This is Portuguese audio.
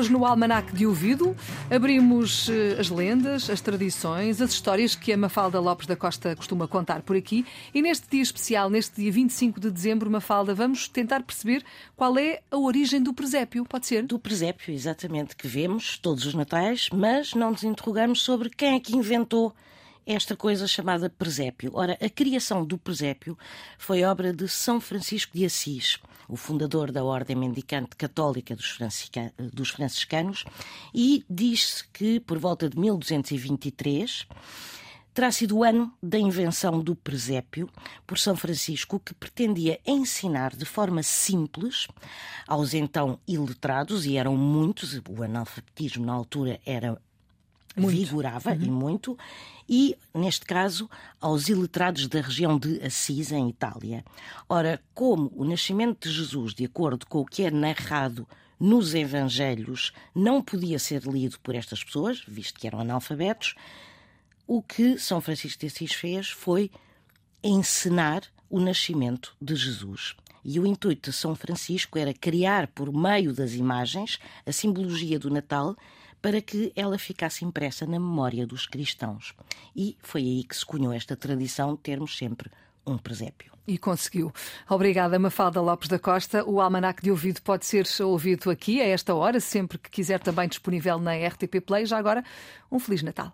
Hoje no Almanac de Ouvido abrimos eh, as lendas, as tradições, as histórias que a Mafalda Lopes da Costa costuma contar por aqui. E neste dia especial, neste dia 25 de dezembro, Mafalda, vamos tentar perceber qual é a origem do presépio. Pode ser? Do presépio, exatamente, que vemos todos os natais, mas não nos interrogamos sobre quem é que inventou esta coisa chamada presépio. Ora, a criação do presépio foi obra de São Francisco de Assis, o fundador da Ordem Mendicante Católica dos, dos Franciscanos, e diz-se que por volta de 1223 terá sido o ano da invenção do presépio por São Francisco, que pretendia ensinar de forma simples aos então iletrados, e eram muitos, o analfabetismo na altura era muito. vigorava uhum. e muito, e, neste caso, aos iletrados da região de Assis, em Itália. Ora, como o nascimento de Jesus, de acordo com o que é narrado nos Evangelhos, não podia ser lido por estas pessoas, visto que eram analfabetos, o que São Francisco de Assis fez foi encenar o nascimento de Jesus. E o intuito de São Francisco era criar, por meio das imagens, a simbologia do Natal para que ela ficasse impressa na memória dos cristãos. E foi aí que se cunhou esta tradição de termos sempre um presépio. E conseguiu. Obrigada, Mafalda Lopes da Costa. O Almanac de Ouvido pode ser ouvido aqui a esta hora, sempre que quiser, também disponível na RTP Play. Já agora, um Feliz Natal.